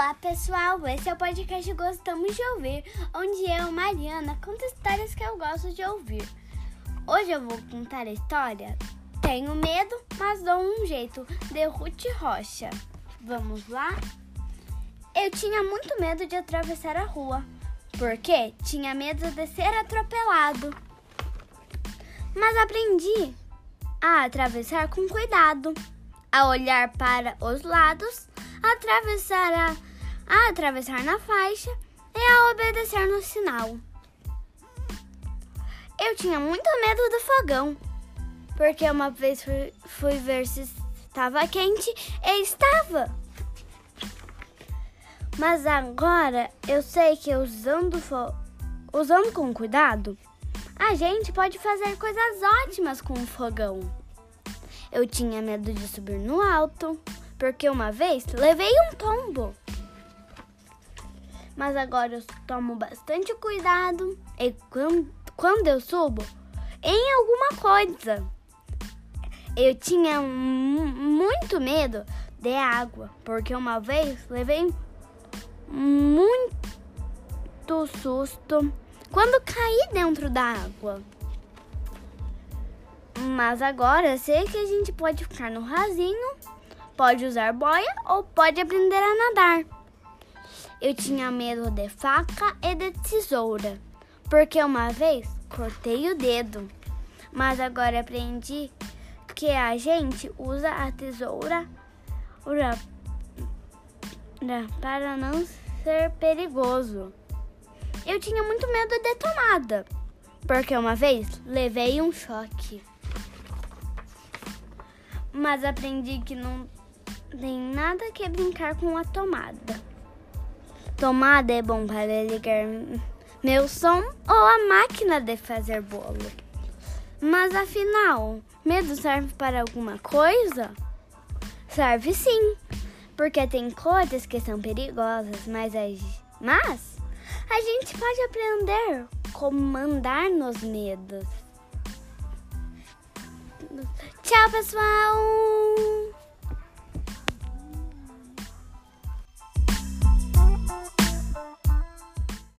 Olá pessoal, esse é o podcast Gostamos de Ouvir, onde eu, Mariana, conto histórias que eu gosto de ouvir. Hoje eu vou contar a história Tenho Medo, mas Dou um Jeito, de Ruth Rocha. Vamos lá? Eu tinha muito medo de atravessar a rua, porque tinha medo de ser atropelado. Mas aprendi a atravessar com cuidado, a olhar para os lados atravessar a, atravessar na faixa e a obedecer no sinal. Eu tinha muito medo do fogão, porque uma vez fui, fui ver se estava quente e estava. Mas agora eu sei que usando, usando com cuidado, a gente pode fazer coisas ótimas com o fogão. Eu tinha medo de subir no alto, porque uma vez levei um tombo. Mas agora eu tomo bastante cuidado e quando, quando eu subo em alguma coisa. Eu tinha muito medo de água, porque uma vez levei muito susto quando caí dentro da água. Mas agora sei que a gente pode ficar no rasinho Pode usar boia ou pode aprender a nadar. Eu tinha medo de faca e de tesoura, porque uma vez cortei o dedo. Mas agora aprendi que a gente usa a tesoura para não ser perigoso. Eu tinha muito medo de tomada, porque uma vez levei um choque. Mas aprendi que não tem nada que brincar com a tomada. Tomada é bom para ligar meu som ou a máquina de fazer bolo. Mas afinal, medo serve para alguma coisa? Serve sim, porque tem coisas que são perigosas, mas a, mas a gente pode aprender como mandar nos medos. Tchau, pessoal!